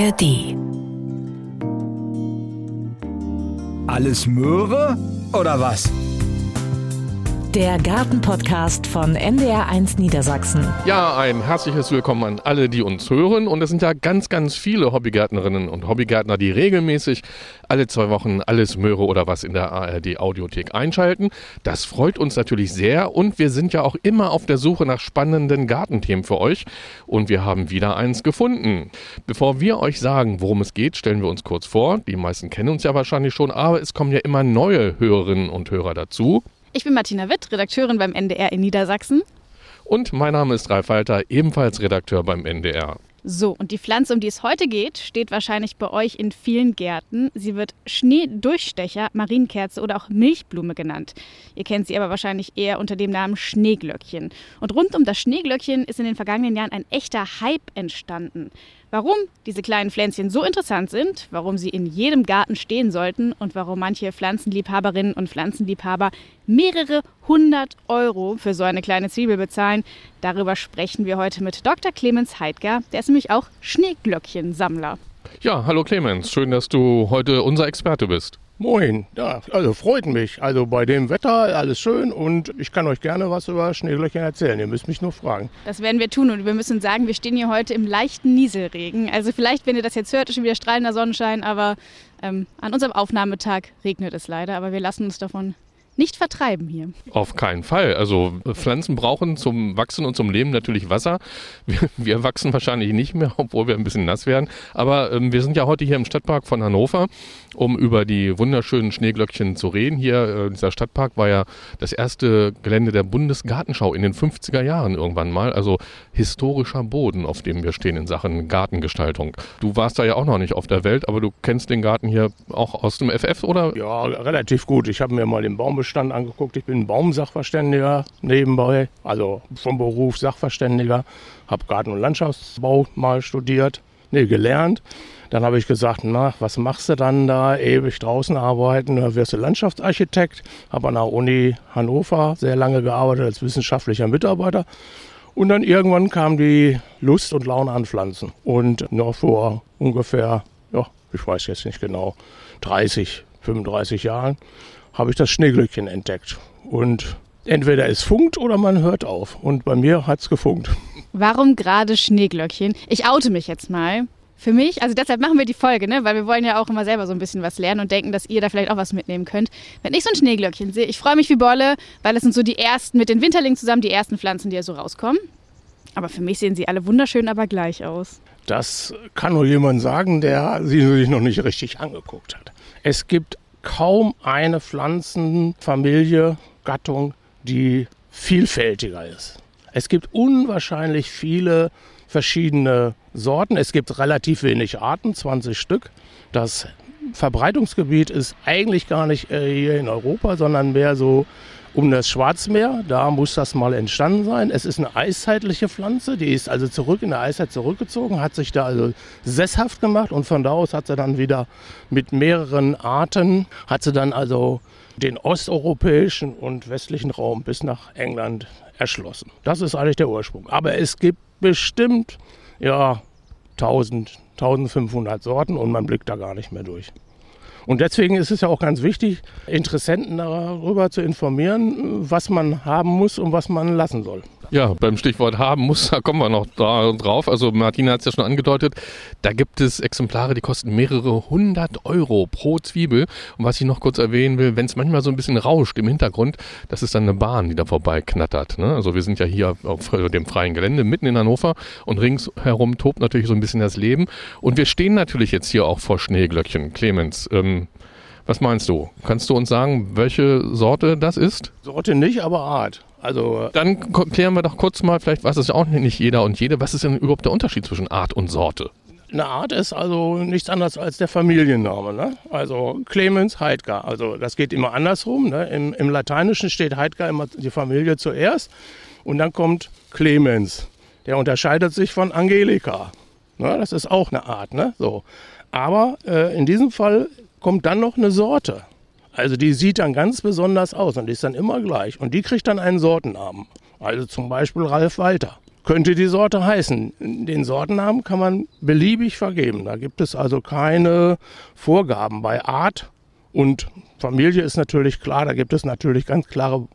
ARD. Alles Möhre oder was? Der Gartenpodcast von NDR1 Niedersachsen. Ja, ein herzliches Willkommen an alle, die uns hören. Und es sind ja ganz, ganz viele Hobbygärtnerinnen und Hobbygärtner, die regelmäßig alle zwei Wochen alles Möhre oder was in der ARD Audiothek einschalten. Das freut uns natürlich sehr. Und wir sind ja auch immer auf der Suche nach spannenden Gartenthemen für euch. Und wir haben wieder eins gefunden. Bevor wir euch sagen, worum es geht, stellen wir uns kurz vor. Die meisten kennen uns ja wahrscheinlich schon, aber es kommen ja immer neue Hörerinnen und Hörer dazu. Ich bin Martina Witt, Redakteurin beim NDR in Niedersachsen. Und mein Name ist Ralf Walter, ebenfalls Redakteur beim NDR. So, und die Pflanze, um die es heute geht, steht wahrscheinlich bei euch in vielen Gärten. Sie wird Schneedurchstecher, Marienkerze oder auch Milchblume genannt. Ihr kennt sie aber wahrscheinlich eher unter dem Namen Schneeglöckchen. Und rund um das Schneeglöckchen ist in den vergangenen Jahren ein echter Hype entstanden. Warum diese kleinen Pflänzchen so interessant sind, warum sie in jedem Garten stehen sollten und warum manche Pflanzenliebhaberinnen und Pflanzenliebhaber mehrere hundert Euro für so eine kleine Zwiebel bezahlen, darüber sprechen wir heute mit Dr. Clemens Heidger. Der ist nämlich auch Schneeglöckchensammler. Ja, hallo Clemens, schön, dass du heute unser Experte bist. Moin, ja, also freut mich. Also bei dem Wetter alles schön und ich kann euch gerne was über Schneeglöckchen erzählen. Ihr müsst mich nur fragen. Das werden wir tun und wir müssen sagen, wir stehen hier heute im leichten Nieselregen. Also vielleicht, wenn ihr das jetzt hört, ist schon wieder strahlender Sonnenschein, aber ähm, an unserem Aufnahmetag regnet es leider. Aber wir lassen uns davon nicht vertreiben hier. Auf keinen Fall. Also Pflanzen brauchen zum Wachsen und zum Leben natürlich Wasser. Wir, wir wachsen wahrscheinlich nicht mehr, obwohl wir ein bisschen nass werden. Aber ähm, wir sind ja heute hier im Stadtpark von Hannover, um über die wunderschönen Schneeglöckchen zu reden. Hier, äh, dieser Stadtpark war ja das erste Gelände der Bundesgartenschau in den 50er Jahren irgendwann mal. Also historischer Boden, auf dem wir stehen in Sachen Gartengestaltung. Du warst da ja auch noch nicht auf der Welt, aber du kennst den Garten hier auch aus dem FF, oder? Ja, relativ gut. Ich habe mir mal den Baumbestand angeguckt. Ich bin Baumsachverständiger nebenbei, also vom Beruf Sachverständiger. Habe Garten- und Landschaftsbau mal studiert, nee, gelernt. Dann habe ich gesagt, na, was machst du dann da? Ewig draußen arbeiten, da wirst du Landschaftsarchitekt. Habe an der Uni Hannover sehr lange gearbeitet als wissenschaftlicher Mitarbeiter. Und dann irgendwann kam die Lust und Laune an Pflanzen. Und noch vor ungefähr, ja, ich weiß jetzt nicht genau, 30, 35 Jahren habe ich das Schneeglöckchen entdeckt. Und entweder es funkt oder man hört auf. Und bei mir hat es gefunkt. Warum gerade Schneeglöckchen? Ich oute mich jetzt mal. Für mich, also deshalb machen wir die Folge, ne? weil wir wollen ja auch immer selber so ein bisschen was lernen und denken, dass ihr da vielleicht auch was mitnehmen könnt. Wenn ich so ein Schneeglöckchen sehe, ich freue mich wie Bolle, weil es sind so die ersten, mit den Winterlingen zusammen, die ersten Pflanzen, die ja so rauskommen. Aber für mich sehen sie alle wunderschön, aber gleich aus. Das kann nur jemand sagen, der sie sich noch nicht richtig angeguckt hat. Es gibt kaum eine Pflanzenfamilie, Gattung, die vielfältiger ist. Es gibt unwahrscheinlich viele verschiedene Sorten. Es gibt relativ wenig Arten, 20 Stück. Das Verbreitungsgebiet ist eigentlich gar nicht äh, hier in Europa, sondern mehr so um das Schwarzmeer. Da muss das mal entstanden sein. Es ist eine eiszeitliche Pflanze, die ist also zurück in der Eiszeit zurückgezogen, hat sich da also sesshaft gemacht und von da aus hat sie dann wieder mit mehreren Arten, hat sie dann also den osteuropäischen und westlichen Raum bis nach England erschlossen. Das ist eigentlich der Ursprung. Aber es gibt bestimmt ja 1000, 1500 Sorten und man blickt da gar nicht mehr durch. Und deswegen ist es ja auch ganz wichtig, Interessenten darüber zu informieren, was man haben muss und was man lassen soll. Ja, beim Stichwort haben muss, da kommen wir noch drauf. Also Martina hat es ja schon angedeutet, da gibt es Exemplare, die kosten mehrere hundert Euro pro Zwiebel. Und was ich noch kurz erwähnen will, wenn es manchmal so ein bisschen rauscht im Hintergrund, das ist dann eine Bahn, die da vorbei knattert. Ne? Also wir sind ja hier auf dem freien Gelände mitten in Hannover und ringsherum tobt natürlich so ein bisschen das Leben. Und wir stehen natürlich jetzt hier auch vor Schneeglöckchen. Clemens, ähm, was meinst du? Kannst du uns sagen, welche Sorte das ist? Sorte nicht, aber Art. Also Dann klären wir doch kurz mal, vielleicht weiß es ja auch nicht jeder und jede, was ist denn überhaupt der Unterschied zwischen Art und Sorte? Eine Art ist also nichts anderes als der Familienname. Ne? Also Clemens Heidgar. Also das geht immer andersrum. Ne? Im, Im, Lateinischen steht Heidgar immer die Familie zuerst und dann kommt Clemens. Der unterscheidet sich von Angelika. Ne? Das ist auch eine Art. Ne? So. Aber äh, in diesem Fall kommt dann noch eine Sorte. Also die sieht dann ganz besonders aus und ist dann immer gleich. Und die kriegt dann einen Sortennamen. Also zum Beispiel Ralf Walter. könnte die Sorte heißen. Den Sortennamen kann man beliebig vergeben. Da gibt es also keine Vorgaben. Bei Art und Familie ist natürlich klar, da gibt es natürlich ganz klare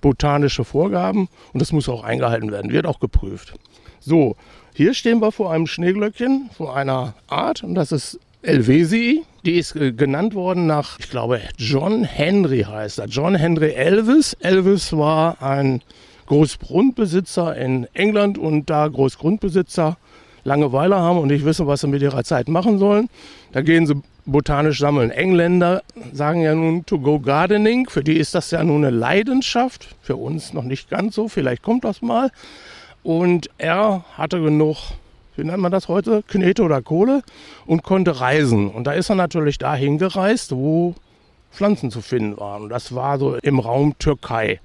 botanische Vorgaben und das muss auch eingehalten werden, wird auch geprüft. So, hier stehen wir vor einem Schneeglöckchen, vor einer Art und das ist Elvesii. Die ist äh, genannt worden nach, ich glaube, John Henry heißt er. John Henry Elvis. Elvis war ein Großgrundbesitzer in England und da Großgrundbesitzer Langeweile haben und nicht wissen, was sie mit ihrer Zeit machen sollen. Da gehen sie botanisch sammeln. Engländer sagen ja nun to go gardening. Für die ist das ja nun eine Leidenschaft. Für uns noch nicht ganz so. Vielleicht kommt das mal. Und er hatte genug, wie nennt man das heute, Knete oder Kohle und konnte reisen. Und da ist er natürlich dahin gereist, wo Pflanzen zu finden waren. Und das war so im Raum Türkei.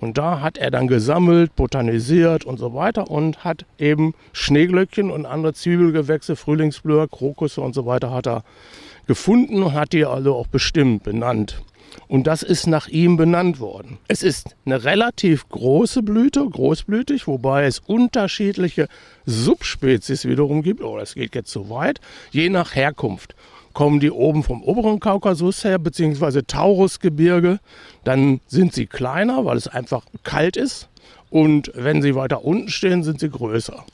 Und da hat er dann gesammelt, botanisiert und so weiter und hat eben Schneeglöckchen und andere Zwiebelgewächse, Frühlingsblöcke, Krokusse und so weiter hat er gefunden und hat die also auch bestimmt, benannt. Und das ist nach ihm benannt worden. Es ist eine relativ große Blüte, großblütig, wobei es unterschiedliche Subspezies wiederum gibt. Oh, das geht jetzt zu weit. Je nach Herkunft kommen die oben vom oberen Kaukasus her, beziehungsweise Taurusgebirge. Dann sind sie kleiner, weil es einfach kalt ist. Und wenn sie weiter unten stehen, sind sie größer.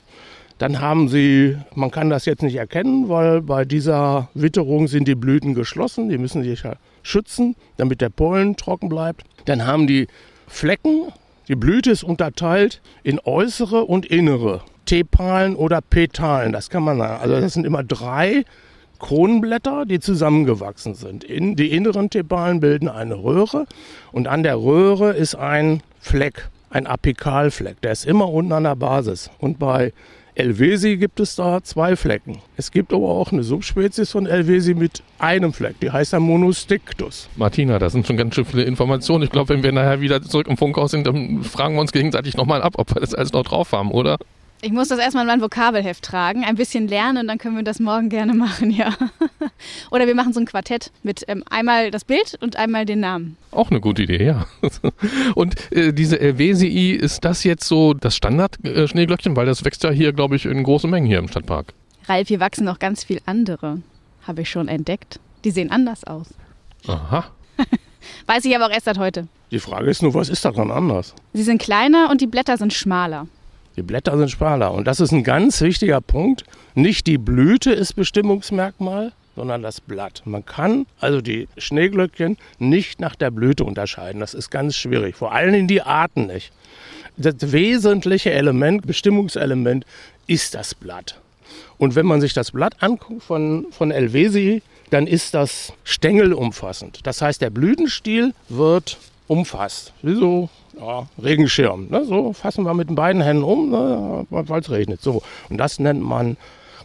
Dann haben sie, man kann das jetzt nicht erkennen, weil bei dieser Witterung sind die Blüten geschlossen. Die müssen sich ja schützen, damit der Pollen trocken bleibt. Dann haben die Flecken. Die Blüte ist unterteilt in äußere und innere. Tepalen oder Petalen, das kann man sagen. Also das sind immer drei Kronblätter, die zusammengewachsen sind. In, die inneren Tepalen bilden eine Röhre und an der Röhre ist ein Fleck, ein Apikalfleck. Der ist immer unten an der Basis. Und bei Elvesi gibt es da zwei Flecken. Es gibt aber auch eine Subspezies von Elvesi mit einem Fleck. Die heißt dann Monostictus. Martina, das sind schon ganz schön viele Informationen. Ich glaube, wenn wir nachher wieder zurück im Funkhaus sind, dann fragen wir uns gegenseitig nochmal ab, ob wir das alles noch drauf haben, oder? Ich muss das erstmal in mein Vokabelheft tragen, ein bisschen lernen und dann können wir das morgen gerne machen, ja. Oder wir machen so ein Quartett mit ähm, einmal das Bild und einmal den Namen. Auch eine gute Idee, ja. Und äh, diese Elvesii, ist das jetzt so das Standard-Schneeglöckchen? Äh, Weil das wächst ja hier, glaube ich, in großen Mengen hier im Stadtpark. Ralf, hier wachsen noch ganz viel andere, habe ich schon entdeckt. Die sehen anders aus. Aha. Weiß ich aber auch erst seit heute. Die Frage ist nur, was ist daran anders? Sie sind kleiner und die Blätter sind schmaler. Die Blätter sind schmaler. Und das ist ein ganz wichtiger Punkt. Nicht die Blüte ist Bestimmungsmerkmal, sondern das Blatt. Man kann also die Schneeglöckchen nicht nach der Blüte unterscheiden. Das ist ganz schwierig. Vor allem die Arten nicht. Das wesentliche Element, Bestimmungselement ist das Blatt. Und wenn man sich das Blatt anguckt von, von Elvesi, dann ist das stängelumfassend. Das heißt, der Blütenstiel wird umfasst. Wie so ja, Regenschirm. Ne? So fassen wir mit den beiden Händen um, ne? weil es regnet. So. Und das nennt man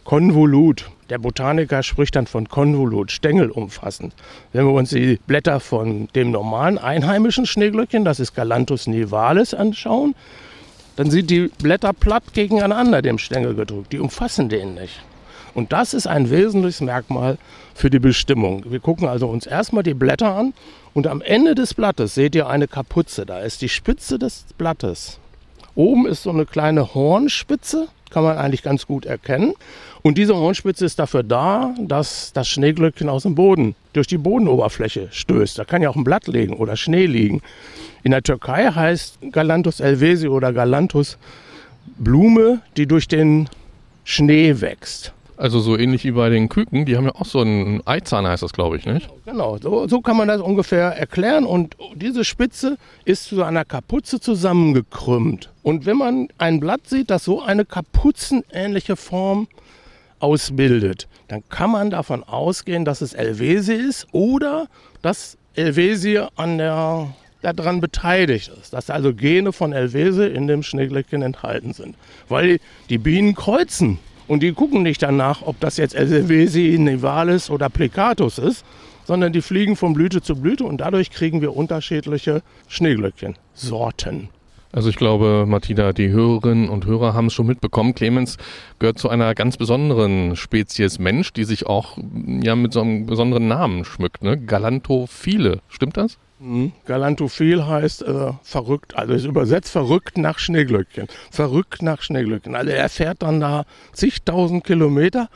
Konvolut. Der Botaniker spricht dann von Konvolut, stängelumfassend. Wenn wir uns die Blätter von dem normalen einheimischen Schneeglöckchen, das ist Galanthus nivalis, anschauen, dann sind die Blätter platt gegeneinander dem Stängel gedrückt. Die umfassen den nicht. Und das ist ein wesentliches Merkmal für die Bestimmung. Wir gucken also uns erstmal die Blätter an und am Ende des Blattes seht ihr eine Kapuze. Da ist die Spitze des Blattes. Oben ist so eine kleine Hornspitze, kann man eigentlich ganz gut erkennen. Und diese Hornspitze ist dafür da, dass das Schneeglöckchen aus dem Boden durch die Bodenoberfläche stößt. Da kann ja auch ein Blatt liegen oder Schnee liegen. In der Türkei heißt Galanthus elvesi oder Galanthus Blume, die durch den Schnee wächst. Also so ähnlich wie bei den Küken, die haben ja auch so einen Eizahn, heißt das, glaube ich, nicht? Genau, so, so kann man das ungefähr erklären. Und diese Spitze ist zu einer Kapuze zusammengekrümmt. Und wenn man ein Blatt sieht, das so eine kapuzenähnliche Form ausbildet, dann kann man davon ausgehen, dass es Elvesi ist oder dass Elvesi an der daran beteiligt ist, dass also Gene von Elvese in dem Schneeglöckchen enthalten sind. Weil die Bienen kreuzen und die gucken nicht danach, ob das jetzt Elvesi, Nivalis oder Plicatus ist, sondern die fliegen von Blüte zu Blüte und dadurch kriegen wir unterschiedliche Schneeglöckchen, Sorten. Also ich glaube, Martina, die Hörerinnen und Hörer haben es schon mitbekommen. Clemens gehört zu einer ganz besonderen Spezies Mensch, die sich auch ja mit so einem besonderen Namen schmückt, ne? Galantophile. Stimmt das? Mhm. Galantophil heißt äh, verrückt, also ist übersetzt verrückt nach Schneeglöckchen. Verrückt nach Schneeglöckchen. Also er fährt dann da zigtausend Kilometer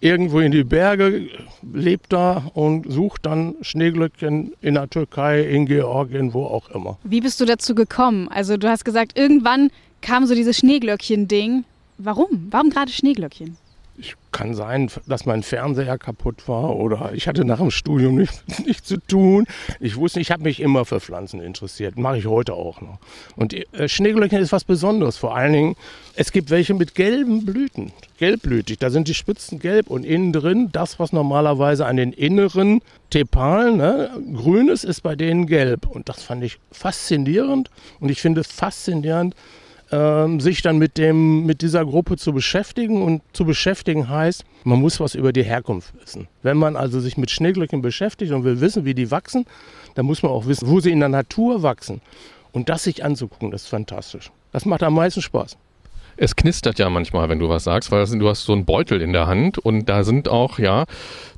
irgendwo in die Berge, lebt da und sucht dann Schneeglöckchen in der Türkei, in Georgien, wo auch immer. Wie bist du dazu gekommen? Also du hast gesagt, irgendwann kam so dieses Schneeglöckchen-Ding. Warum? Warum gerade Schneeglöckchen? Ich kann sein, dass mein Fernseher kaputt war oder ich hatte nach dem Studium nichts nicht zu tun. Ich wusste, ich habe mich immer für Pflanzen interessiert, mache ich heute auch noch. Und äh, Schneeglöckchen ist was Besonderes. Vor allen Dingen, es gibt welche mit gelben Blüten, gelbblütig. Da sind die Spitzen gelb und innen drin das, was normalerweise an den inneren Tepalen ne, grün ist, ist bei denen gelb. Und das fand ich faszinierend. Und ich finde faszinierend, ähm, sich dann mit, dem, mit dieser Gruppe zu beschäftigen. Und zu beschäftigen heißt, man muss was über die Herkunft wissen. Wenn man also sich mit Schneeglöckchen beschäftigt und will wissen, wie die wachsen, dann muss man auch wissen, wo sie in der Natur wachsen. Und das sich anzugucken, das ist fantastisch. Das macht am meisten Spaß. Es knistert ja manchmal, wenn du was sagst, weil du hast so einen Beutel in der Hand und da sind auch, ja,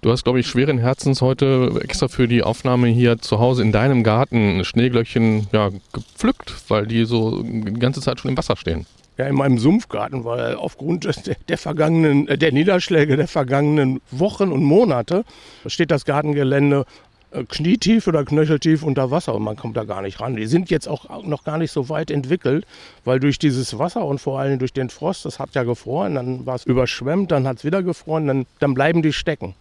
du hast, glaube ich, schweren Herzens heute extra für die Aufnahme hier zu Hause in deinem Garten Schneeglöckchen ja, gepflückt, weil die so die ganze Zeit schon im Wasser stehen. Ja, in meinem Sumpfgarten, weil aufgrund der, vergangenen, äh, der Niederschläge der vergangenen Wochen und Monate steht das Gartengelände knietief oder knöcheltief unter Wasser und man kommt da gar nicht ran. Die sind jetzt auch noch gar nicht so weit entwickelt, weil durch dieses Wasser und vor allem durch den Frost, das hat ja gefroren, dann war es überschwemmt, dann hat es wieder gefroren, dann, dann bleiben die stecken.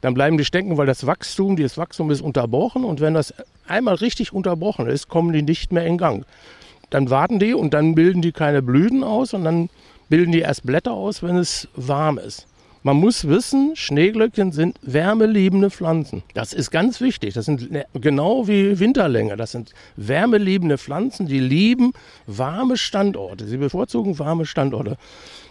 Dann bleiben die stecken, weil das Wachstum, dieses Wachstum ist unterbrochen und wenn das einmal richtig unterbrochen ist, kommen die nicht mehr in Gang. Dann warten die und dann bilden die keine Blüten aus und dann bilden die erst Blätter aus, wenn es warm ist. Man muss wissen, Schneeglöckchen sind wärmeliebende Pflanzen. Das ist ganz wichtig. Das sind ne, genau wie Winterlänge. Das sind wärmeliebende Pflanzen, die lieben warme Standorte. Sie bevorzugen warme Standorte.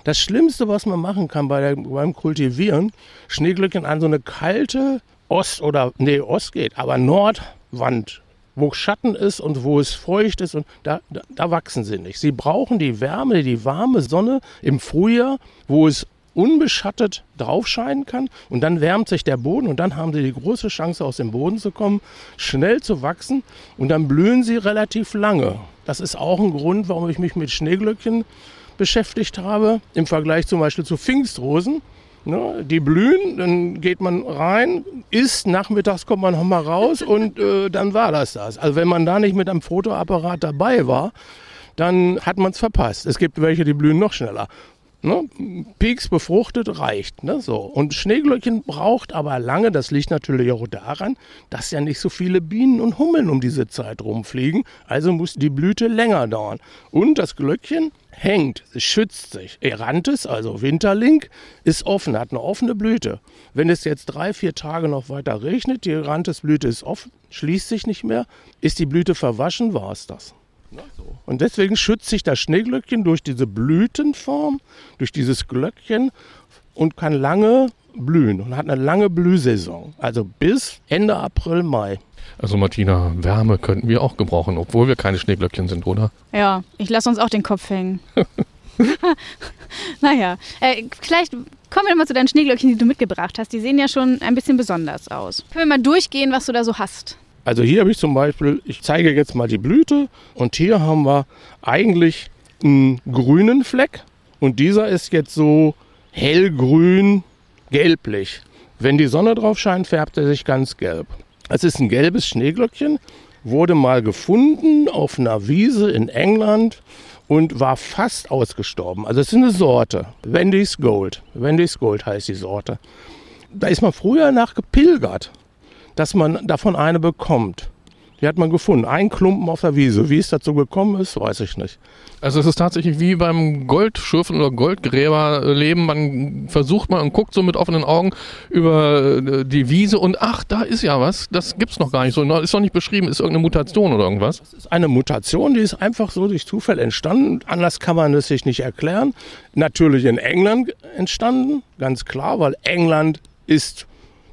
Das Schlimmste, was man machen kann bei der, beim Kultivieren, Schneeglöckchen an so eine kalte Ost- oder, nee, Ost geht, aber Nordwand wo Schatten ist und wo es feucht ist und da, da, da, wachsen sie nicht. Sie brauchen die Wärme, die warme Sonne im Frühjahr, wo es unbeschattet draufscheinen kann und dann wärmt sich der Boden und dann haben sie die große Chance aus dem Boden zu kommen, schnell zu wachsen und dann blühen sie relativ lange. Das ist auch ein Grund, warum ich mich mit Schneeglöckchen beschäftigt habe, im Vergleich zum Beispiel zu Pfingstrosen. Ne, die blühen, dann geht man rein, isst, nachmittags kommt man nochmal raus und äh, dann war das das. Also wenn man da nicht mit einem Fotoapparat dabei war, dann hat man es verpasst. Es gibt welche, die blühen noch schneller. Ne? Peaks befruchtet reicht. Ne? So. Und Schneeglöckchen braucht aber lange. Das liegt natürlich auch daran, dass ja nicht so viele Bienen und Hummeln um diese Zeit rumfliegen. Also muss die Blüte länger dauern. Und das Glöckchen hängt, schützt sich. Erantes, also Winterling, ist offen, hat eine offene Blüte. Wenn es jetzt drei, vier Tage noch weiter regnet, die Erantes-Blüte ist offen, schließt sich nicht mehr, ist die Blüte verwaschen, war es das. Und deswegen schützt sich das Schneeglöckchen durch diese Blütenform, durch dieses Glöckchen und kann lange blühen und hat eine lange Blühsaison. Also bis Ende April, Mai. Also Martina, Wärme könnten wir auch gebrauchen, obwohl wir keine Schneeglöckchen sind, oder? Ja, ich lasse uns auch den Kopf hängen. naja, äh, vielleicht kommen wir mal zu deinen Schneeglöckchen, die du mitgebracht hast. Die sehen ja schon ein bisschen besonders aus. Können wir mal durchgehen, was du da so hast? Also hier habe ich zum Beispiel, ich zeige jetzt mal die Blüte und hier haben wir eigentlich einen grünen Fleck und dieser ist jetzt so hellgrün, gelblich. Wenn die Sonne drauf scheint, färbt er sich ganz gelb. Es ist ein gelbes Schneeglöckchen, wurde mal gefunden auf einer Wiese in England und war fast ausgestorben. Also es ist eine Sorte, Wendy's Gold. Wendy's Gold heißt die Sorte. Da ist man früher nach gepilgert dass man davon eine bekommt. Die hat man gefunden. Ein Klumpen auf der Wiese. Wie es dazu gekommen ist, weiß ich nicht. Also es ist tatsächlich wie beim Goldschürfen oder Goldgräberleben. Man versucht mal und guckt so mit offenen Augen über äh, die Wiese und ach, da ist ja was. Das gibt es noch gar nicht so. Ist noch nicht beschrieben. Ist irgendeine Mutation oder irgendwas? Das ist eine Mutation, die ist einfach so durch Zufall entstanden. Anders kann man es sich nicht erklären. Natürlich in England entstanden, ganz klar, weil England ist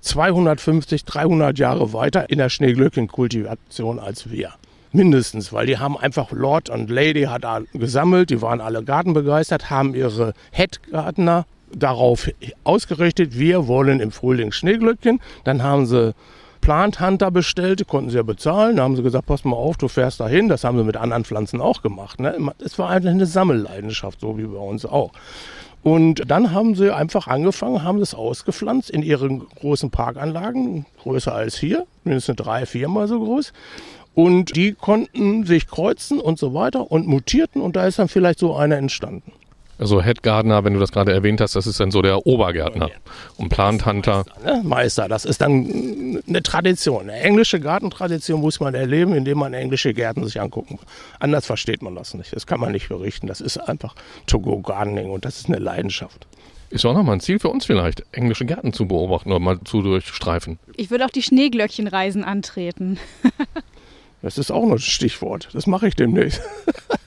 250, 300 Jahre weiter in der Schneeglöckchenkultivation als wir. Mindestens, weil die haben einfach Lord und Lady hat gesammelt, die waren alle gartenbegeistert, haben ihre Headgartner darauf ausgerichtet, wir wollen im Frühling Schneeglöckchen. Dann haben sie Plant Hunter bestellt, die konnten sie ja bezahlen. Da haben sie gesagt, pass mal auf, du fährst dahin. Das haben sie mit anderen Pflanzen auch gemacht. Ne? Es war eigentlich eine Sammelleidenschaft, so wie bei uns auch. Und dann haben sie einfach angefangen, haben das ausgepflanzt in ihren großen Parkanlagen, größer als hier, mindestens drei, viermal so groß. Und die konnten sich kreuzen und so weiter und mutierten und da ist dann vielleicht so einer entstanden. Also Head Gardener, wenn du das gerade erwähnt hast, das ist dann so der Obergärtner. Und Plant Hunter. Ne? Meister, das ist dann eine Tradition. Eine englische Gartentradition muss man erleben, indem man englische Gärten sich angucken. Anders versteht man das nicht. Das kann man nicht berichten. Das ist einfach To-Go Gardening und das ist eine Leidenschaft. Ist auch nochmal ein Ziel für uns vielleicht, englische Gärten zu beobachten oder mal zu durchstreifen. Ich würde auch die Schneeglöckchenreisen antreten. das ist auch noch ein Stichwort. Das mache ich demnächst.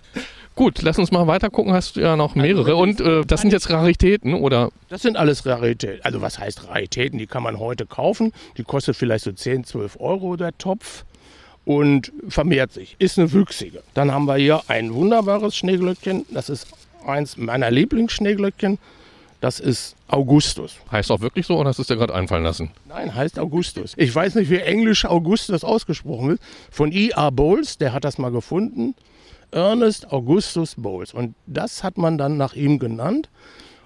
Gut, lass uns mal weiter gucken. Hast du ja noch mehrere. Und äh, das sind jetzt Raritäten, oder? Das sind alles Raritäten. Also was heißt Raritäten? Die kann man heute kaufen. Die kostet vielleicht so 10, 12 Euro der Topf und vermehrt sich. Ist eine wüchsige. Dann haben wir hier ein wunderbares Schneeglöckchen. Das ist eins meiner Lieblingsschneeglöckchen. Das ist Augustus. Heißt auch wirklich so oder hast du es dir gerade einfallen lassen? Nein, heißt Augustus. Ich weiß nicht, wie englisch Augustus ausgesprochen wird. Von E.R. Bowles, der hat das mal gefunden. Ernest Augustus Bowles. Und das hat man dann nach ihm genannt.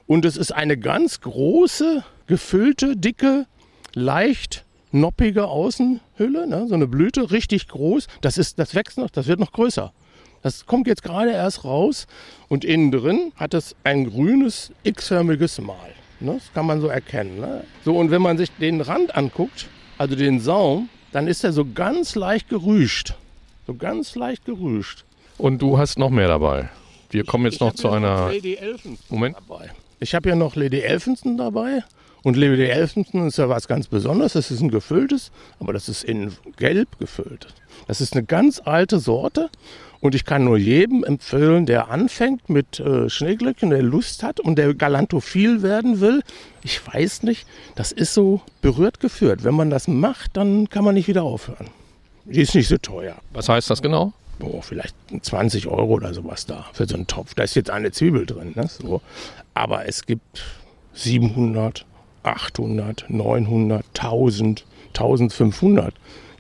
Und es ist eine ganz große, gefüllte, dicke, leicht noppige Außenhülle, ne? so eine Blüte, richtig groß. Das, ist, das wächst noch, das wird noch größer. Das kommt jetzt gerade erst raus und innen drin hat es ein grünes, x-förmiges Mal. Ne? Das kann man so erkennen. Ne? So, und wenn man sich den Rand anguckt, also den Saum, dann ist er so ganz leicht gerüscht. So ganz leicht gerüscht. Und du hast noch mehr dabei. Wir kommen jetzt ich noch zu einer. Lady Moment. Dabei. Ich habe ja noch Lady Elphinstone dabei. Und Lady Elphinstone ist ja was ganz Besonderes. Das ist ein gefülltes, aber das ist in gelb gefüllt. Das ist eine ganz alte Sorte. Und ich kann nur jedem empfehlen, der anfängt mit äh, Schneeglöckchen, der Lust hat und der galantophil werden will. Ich weiß nicht, das ist so berührt geführt. Wenn man das macht, dann kann man nicht wieder aufhören. Die ist nicht so teuer. Was heißt das genau? Boah, vielleicht 20 Euro oder sowas da für so einen Topf. Da ist jetzt eine Zwiebel drin. Ne? So. Aber es gibt 700, 800, 900, 1000, 1500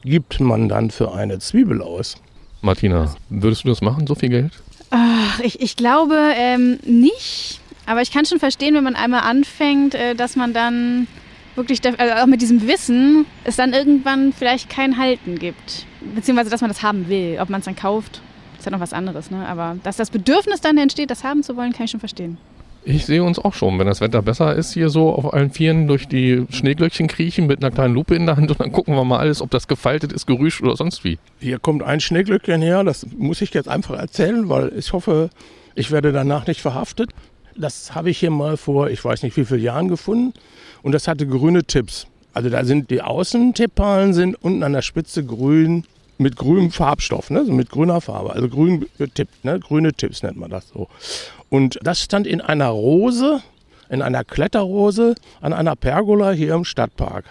gibt man dann für eine Zwiebel aus. Martina, würdest du das machen, so viel Geld? Ach, ich, ich glaube ähm, nicht. Aber ich kann schon verstehen, wenn man einmal anfängt, äh, dass man dann wirklich, also auch mit diesem Wissen, es dann irgendwann vielleicht kein Halten gibt. Beziehungsweise, dass man das haben will. Ob man es dann kauft, ist ja noch was anderes. Ne? Aber dass das Bedürfnis dann entsteht, das haben zu wollen, kann ich schon verstehen. Ich sehe uns auch schon, wenn das Wetter besser ist, hier so auf allen Vieren durch die Schneeglöckchen kriechen mit einer kleinen Lupe in der Hand und dann gucken wir mal alles, ob das gefaltet ist, gerüscht oder sonst wie. Hier kommt ein Schneeglöckchen her, das muss ich jetzt einfach erzählen, weil ich hoffe, ich werde danach nicht verhaftet. Das habe ich hier mal vor, ich weiß nicht wie viele Jahren gefunden und das hatte grüne Tipps. Also da sind die Außentippalen sind unten an der Spitze grün mit grünem Farbstoff, ne? also mit grüner Farbe, also grün getippt, ne? grüne Tipps nennt man das so. Und das stand in einer Rose, in einer Kletterrose an einer Pergola hier im Stadtpark.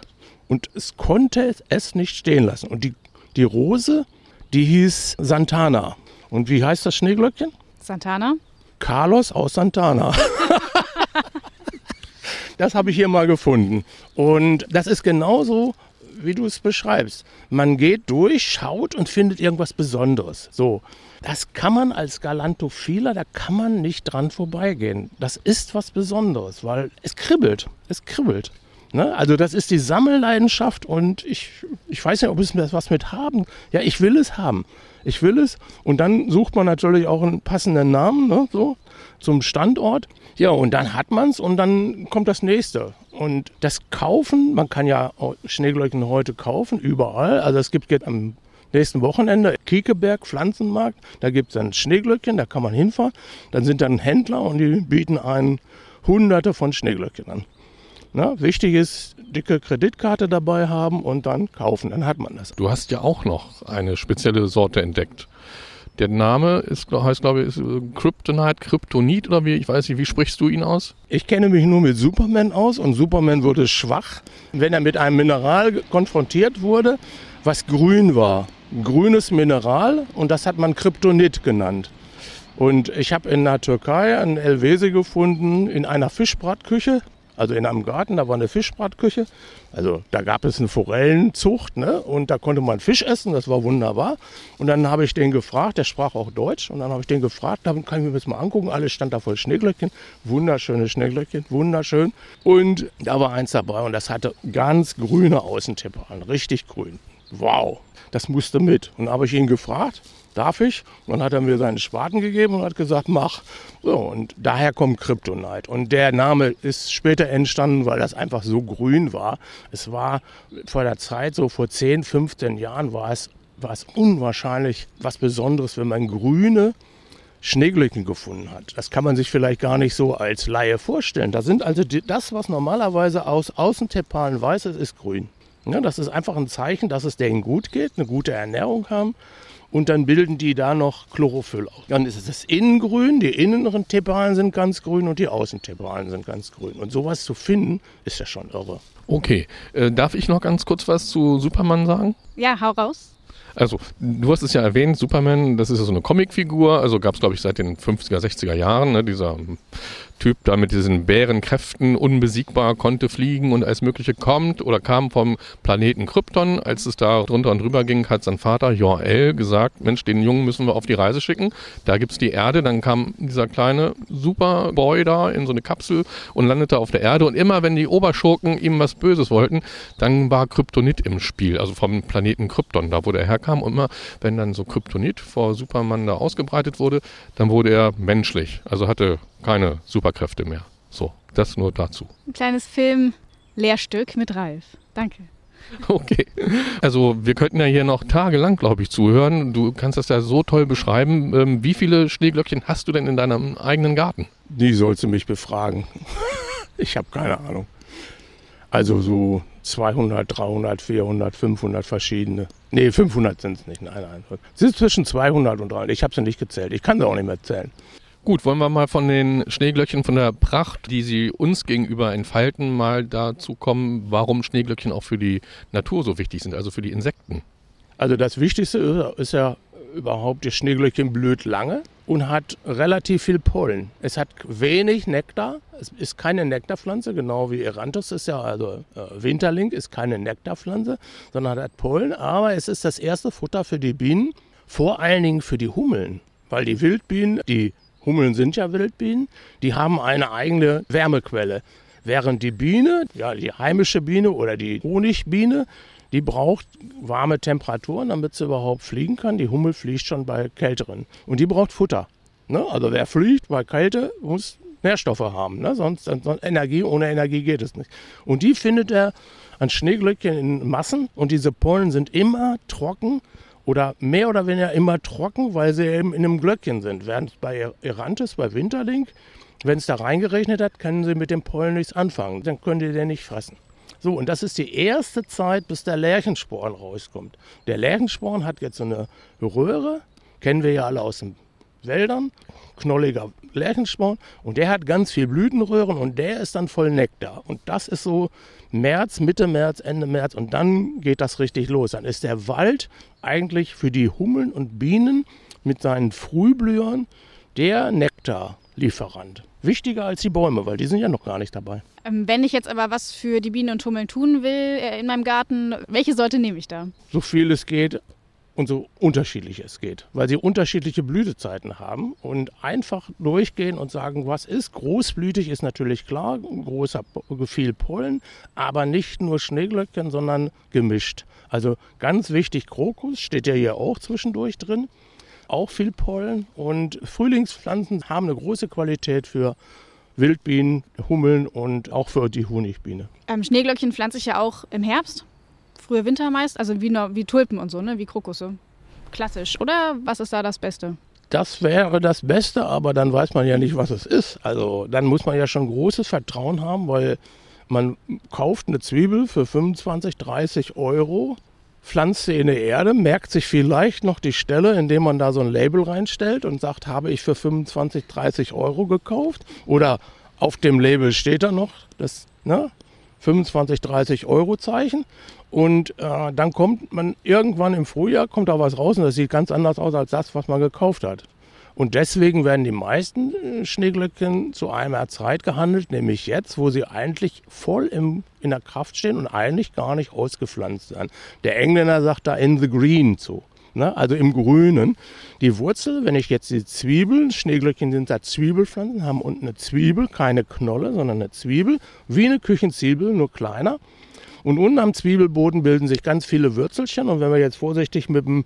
Und es konnte es nicht stehen lassen. Und die, die Rose, die hieß Santana. Und wie heißt das Schneeglöckchen? Santana. Carlos aus Santana. das habe ich hier mal gefunden. Und das ist genauso, wie du es beschreibst. Man geht durch, schaut und findet irgendwas Besonderes. So. Das kann man als Galantophiler, da kann man nicht dran vorbeigehen. Das ist was Besonderes, weil es kribbelt. Es kribbelt. Ne? Also das ist die Sammelleidenschaft und ich, ich weiß nicht, ob es was mit haben. Ja, ich will es haben ich will es. Und dann sucht man natürlich auch einen passenden Namen ne, so, zum Standort. Ja, und dann hat man es und dann kommt das nächste. Und das Kaufen, man kann ja Schneeglöckchen heute kaufen, überall. Also es gibt jetzt am nächsten Wochenende Kiekeberg Pflanzenmarkt. Da gibt es ein Schneeglöckchen, da kann man hinfahren. Dann sind dann Händler und die bieten einen hunderte von Schneeglöckchen an. Na, wichtig ist, dicke Kreditkarte dabei haben und dann kaufen, dann hat man das. Du hast ja auch noch eine spezielle Sorte entdeckt. Der Name ist, heißt, glaube ich, ist äh, Kryptonite, Kryptonit oder wie, ich weiß nicht, wie sprichst du ihn aus? Ich kenne mich nur mit Superman aus und Superman wurde schwach, wenn er mit einem Mineral konfrontiert wurde, was grün war. Grünes Mineral und das hat man Kryptonit genannt. Und ich habe in der Türkei einen Elvese gefunden in einer Fischbratküche Also in einem Garten, da war eine Fischbratküche. Also da gab es eine Forellenzucht ne? und da konnte man Fisch essen, das war wunderbar. Und dann habe ich den gefragt, der sprach auch Deutsch. Und dann habe ich den gefragt, da kann ich mir das mal angucken. Alles stand da voll Schneeglöckchen, wunderschöne Schneeglöckchen, wunderschön. Und da war eins dabei und das hatte ganz grüne Außentippe richtig grün. Wow, das musste mit. Und habe ich ihn gefragt, darf ich? Und dann hat er mir seinen Spaten gegeben und hat gesagt, mach. So, und daher kommt Kryptonite. Und der Name ist später entstanden, weil das einfach so grün war. Es war vor der Zeit, so vor 10, 15 Jahren, war es, war es unwahrscheinlich was Besonderes, wenn man grüne Schneeglöckchen gefunden hat. Das kann man sich vielleicht gar nicht so als Laie vorstellen. Da sind also die, das, was normalerweise aus Außentepalen weiß ist, ist grün. Ja, das ist einfach ein Zeichen, dass es denen gut geht, eine gute Ernährung haben und dann bilden die da noch Chlorophyll aus. Dann ist es das Innengrün, die inneren Tepalen sind ganz grün und die Außentepalen sind ganz grün. Und sowas zu finden, ist ja schon irre. Okay, äh, darf ich noch ganz kurz was zu Superman sagen? Ja, hau raus. Also, du hast es ja erwähnt, Superman, das ist ja so eine Comicfigur, also gab es, glaube ich, seit den 50er, 60er Jahren, ne, dieser Typ da mit diesen Bärenkräften unbesiegbar konnte fliegen und alles Mögliche kommt oder kam vom Planeten Krypton. Als es da drunter und drüber ging, hat sein Vater Jor-El gesagt, Mensch, den Jungen müssen wir auf die Reise schicken. Da gibt es die Erde. Dann kam dieser kleine Superboy da in so eine Kapsel und landete auf der Erde. Und immer, wenn die Oberschurken ihm was Böses wollten, dann war Kryptonit im Spiel, also vom Planeten Krypton, da wo der herkam. Und immer, wenn dann so Kryptonit vor Superman da ausgebreitet wurde, dann wurde er menschlich. Also hatte keine Superkräfte mehr. So, das nur dazu. Ein kleines Film-Lehrstück mit Ralf. Danke. Okay. Also wir könnten ja hier noch tagelang, glaube ich, zuhören. Du kannst das ja so toll beschreiben. Ähm, wie viele Schneeglöckchen hast du denn in deinem eigenen Garten? Die sollst du mich befragen. ich habe keine Ahnung. Also so 200, 300, 400, 500 verschiedene. Nee, 500 sind es nicht. Nein, nein. Es sind zwischen 200 und 300. Ich habe sie nicht gezählt. Ich kann sie auch nicht mehr zählen. Gut, wollen wir mal von den Schneeglöckchen, von der Pracht, die sie uns gegenüber entfalten, mal dazu kommen, warum Schneeglöckchen auch für die Natur so wichtig sind, also für die Insekten. Also das Wichtigste ist ja überhaupt, das Schneeglöckchen blüht lange und hat relativ viel Pollen. Es hat wenig Nektar, es ist keine Nektarpflanze, genau wie Eranthus ist ja, also äh, Winterling ist keine Nektarpflanze, sondern hat Pollen, aber es ist das erste Futter für die Bienen, vor allen Dingen für die Hummeln. Weil die Wildbienen, die Hummeln sind ja Wildbienen, die haben eine eigene Wärmequelle. Während die Biene, ja, die heimische Biene oder die Honigbiene, die braucht warme Temperaturen, damit sie überhaupt fliegen kann. Die Hummel fliegt schon bei kälteren. Und die braucht Futter. Ne? Also wer fliegt bei Kälte, muss Nährstoffe haben. Ne? Sonst, sonst Energie, ohne Energie geht es nicht. Und die findet er an Schneeglöckchen in Massen. Und diese Pollen sind immer trocken oder mehr oder weniger immer trocken, weil sie eben in einem Glöckchen sind. Während bei Erantis, bei Winterling, wenn es da reingerechnet hat, können sie mit dem Pollen nichts anfangen. Dann können die den nicht fressen. So, und das ist die erste Zeit, bis der Lärchensporn rauskommt. Der Lärchensporn hat jetzt so eine Röhre, kennen wir ja alle aus den Wäldern, knolliger Lärchensporn, und der hat ganz viel Blütenröhren und der ist dann voll Nektar. Und das ist so März, Mitte März, Ende März und dann geht das richtig los. Dann ist der Wald eigentlich für die Hummeln und Bienen mit seinen Frühblühern der Nektarlieferant. Wichtiger als die Bäume, weil die sind ja noch gar nicht dabei. Ähm, wenn ich jetzt aber was für die Bienen und Hummeln tun will äh, in meinem Garten, welche Sorte nehme ich da? So viel es geht und so unterschiedlich es geht, weil sie unterschiedliche Blütezeiten haben und einfach durchgehen und sagen, was ist. Großblütig ist natürlich klar, großer, viel Pollen, aber nicht nur Schneeglöckchen, sondern gemischt. Also ganz wichtig, Krokus steht ja hier auch zwischendurch drin, auch viel Pollen und Frühlingspflanzen haben eine große Qualität für Wildbienen, Hummeln und auch für die Honigbiene. Ähm, Schneeglöckchen pflanze ich ja auch im Herbst früher Winter meist, also wie, wie Tulpen und so, ne? wie Krokusse. Klassisch, oder? Was ist da das Beste? Das wäre das Beste, aber dann weiß man ja nicht, was es ist. Also dann muss man ja schon großes Vertrauen haben, weil man kauft eine Zwiebel für 25, 30 Euro, pflanzt sie in die Erde, merkt sich vielleicht noch die Stelle, indem man da so ein Label reinstellt und sagt, habe ich für 25, 30 Euro gekauft. Oder auf dem Label steht da noch das ne, 25, 30 Euro Zeichen. Und äh, dann kommt man irgendwann im Frühjahr, kommt da was raus und das sieht ganz anders aus als das, was man gekauft hat. Und deswegen werden die meisten äh, Schneeglöckchen zu einer Zeit gehandelt, nämlich jetzt, wo sie eigentlich voll im, in der Kraft stehen und eigentlich gar nicht ausgepflanzt werden. Der Engländer sagt da in the green zu. Ne? Also im Grünen. Die Wurzel, wenn ich jetzt die Zwiebeln, Schneeglöckchen sind da Zwiebelpflanzen, haben unten eine Zwiebel, keine Knolle, sondern eine Zwiebel, wie eine Küchenzwiebel, nur kleiner. Und unten am Zwiebelboden bilden sich ganz viele Würzelchen. Und wenn wir jetzt vorsichtig mit dem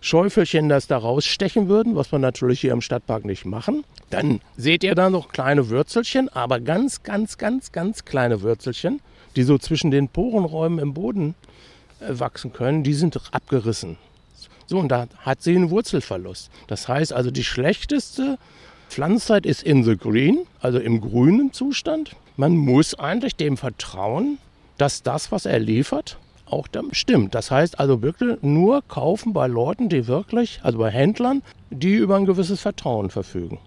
Schäufelchen das da rausstechen würden, was wir natürlich hier im Stadtpark nicht machen, dann seht ihr da noch kleine Würzelchen, aber ganz, ganz, ganz, ganz kleine Würzelchen, die so zwischen den Porenräumen im Boden äh, wachsen können, die sind abgerissen. So, und da hat sie einen Wurzelverlust. Das heißt also, die schlechteste Pflanzzeit ist in the green, also im grünen Zustand. Man muss eigentlich dem vertrauen, dass das, was er liefert, auch dann stimmt. Das heißt also wirklich nur kaufen bei Leuten, die wirklich, also bei Händlern, die über ein gewisses Vertrauen verfügen.